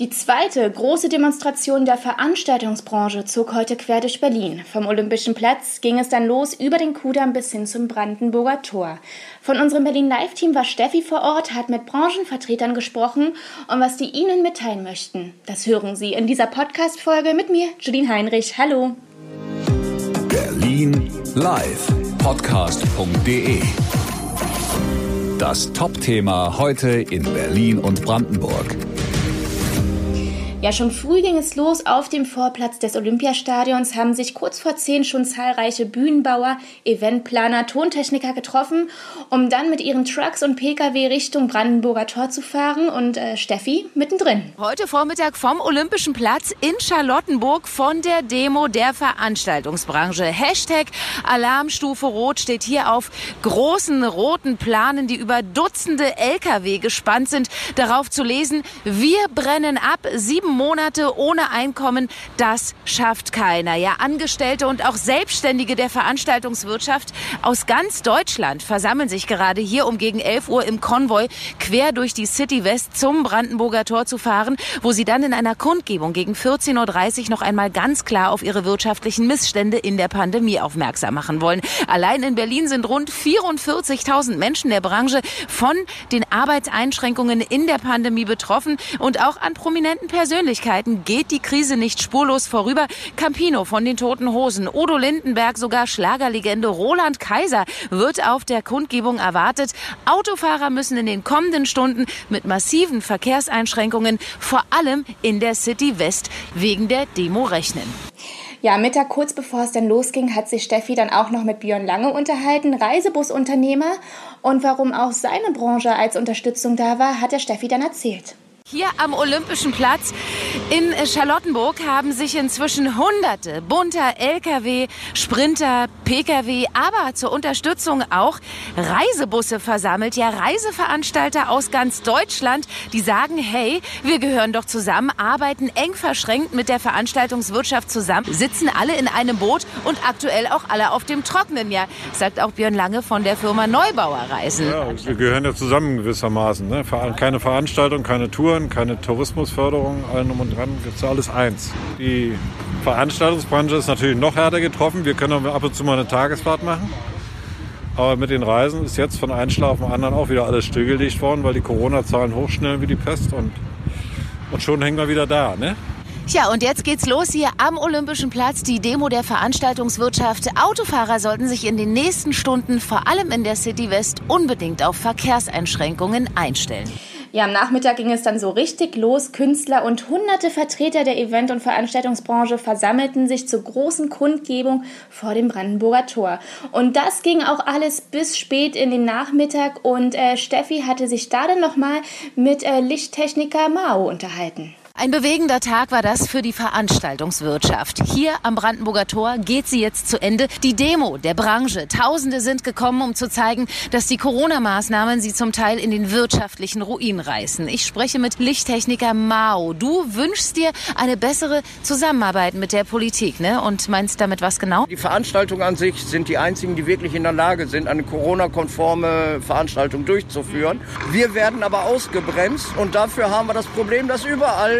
Die zweite große Demonstration der Veranstaltungsbranche zog heute quer durch Berlin. Vom Olympischen Platz ging es dann los über den Kudamm bis hin zum Brandenburger Tor. Von unserem Berlin Live-Team war Steffi vor Ort, hat mit Branchenvertretern gesprochen und was die Ihnen mitteilen möchten. Das hören Sie in dieser Podcast-Folge mit mir, Julien Heinrich. Hallo. Berlin Live Podcast.de Das Top-Thema heute in Berlin und Brandenburg. Ja, schon früh ging es los. Auf dem Vorplatz des Olympiastadions haben sich kurz vor zehn schon zahlreiche Bühnenbauer, Eventplaner, Tontechniker getroffen, um dann mit ihren Trucks und Pkw Richtung Brandenburger Tor zu fahren und äh, Steffi mittendrin. Heute Vormittag vom Olympischen Platz in Charlottenburg von der Demo der Veranstaltungsbranche. Hashtag Alarmstufe Rot steht hier auf großen roten Planen, die über Dutzende Lkw gespannt sind. Darauf zu lesen, wir brennen ab, sieben Monate ohne Einkommen, das schafft keiner. Ja, Angestellte und auch Selbstständige der Veranstaltungswirtschaft aus ganz Deutschland versammeln sich gerade hier, um gegen 11 Uhr im Konvoi quer durch die City West zum Brandenburger Tor zu fahren, wo sie dann in einer Kundgebung gegen 14.30 Uhr noch einmal ganz klar auf ihre wirtschaftlichen Missstände in der Pandemie aufmerksam machen wollen. Allein in Berlin sind rund 44.000 Menschen der Branche von den Arbeitseinschränkungen in der Pandemie betroffen und auch an prominenten Persönlichkeiten Persönlichkeiten geht die Krise nicht spurlos vorüber. Campino von den Toten Hosen, Udo Lindenberg, sogar Schlagerlegende Roland Kaiser wird auf der Kundgebung erwartet. Autofahrer müssen in den kommenden Stunden mit massiven Verkehrseinschränkungen, vor allem in der City West, wegen der Demo rechnen. Ja, Mittag kurz bevor es dann losging, hat sich Steffi dann auch noch mit Björn Lange unterhalten, Reisebusunternehmer. Und warum auch seine Branche als Unterstützung da war, hat der Steffi dann erzählt. Hier am Olympischen Platz in Charlottenburg haben sich inzwischen hunderte bunter Lkw, Sprinter, Pkw, aber zur Unterstützung auch Reisebusse versammelt. Ja, Reiseveranstalter aus ganz Deutschland, die sagen, hey, wir gehören doch zusammen, arbeiten eng verschränkt mit der Veranstaltungswirtschaft zusammen, sitzen alle in einem Boot und aktuell auch alle auf dem Trockenen. Ja, sagt auch Björn Lange von der Firma Neubauer Reisen. Ja, wir gehören ja zusammen gewissermaßen. Ne? Keine Veranstaltung, keine Tour Kulturen, keine Tourismusförderung, allem und dran, gibt es alles eins. Die Veranstaltungsbranche ist natürlich noch härter getroffen. Wir können ab und zu mal eine Tagesfahrt machen. Aber mit den Reisen ist jetzt von einem Schlag auf den anderen auch wieder alles stillgelegt worden, weil die Corona-Zahlen hochschnellen wie die Pest und, und schon hängen wir wieder da. Ne? Tja, und jetzt geht's los hier am Olympischen Platz, die Demo der Veranstaltungswirtschaft. Autofahrer sollten sich in den nächsten Stunden, vor allem in der City West, unbedingt auf Verkehrseinschränkungen einstellen. Ja, am Nachmittag ging es dann so richtig los. Künstler und hunderte Vertreter der Event- und Veranstaltungsbranche versammelten sich zur großen Kundgebung vor dem Brandenburger Tor. Und das ging auch alles bis spät in den Nachmittag und äh, Steffi hatte sich da dann nochmal mit äh, Lichttechniker Mao unterhalten. Ein bewegender Tag war das für die Veranstaltungswirtschaft. Hier am Brandenburger Tor geht sie jetzt zu Ende. Die Demo der Branche. Tausende sind gekommen, um zu zeigen, dass die Corona-Maßnahmen sie zum Teil in den wirtschaftlichen Ruin reißen. Ich spreche mit Lichttechniker Mao. Du wünschst dir eine bessere Zusammenarbeit mit der Politik, ne? Und meinst damit was genau? Die Veranstaltungen an sich sind die einzigen, die wirklich in der Lage sind, eine Corona-konforme Veranstaltung durchzuführen. Wir werden aber ausgebremst und dafür haben wir das Problem, dass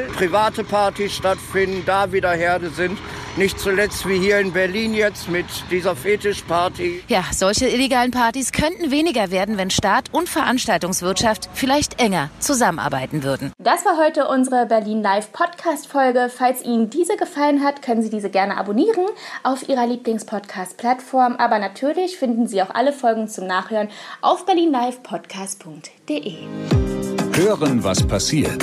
überall private Partys stattfinden, da wieder Herde sind. Nicht zuletzt wie hier in Berlin jetzt mit dieser Fetischparty. Ja, solche illegalen Partys könnten weniger werden, wenn Staat und Veranstaltungswirtschaft vielleicht enger zusammenarbeiten würden. Das war heute unsere Berlin Live Podcast Folge. Falls Ihnen diese gefallen hat, können Sie diese gerne abonnieren auf Ihrer Lieblingspodcast Plattform. Aber natürlich finden Sie auch alle Folgen zum Nachhören auf berlinlivepodcast.de. Hören, was passiert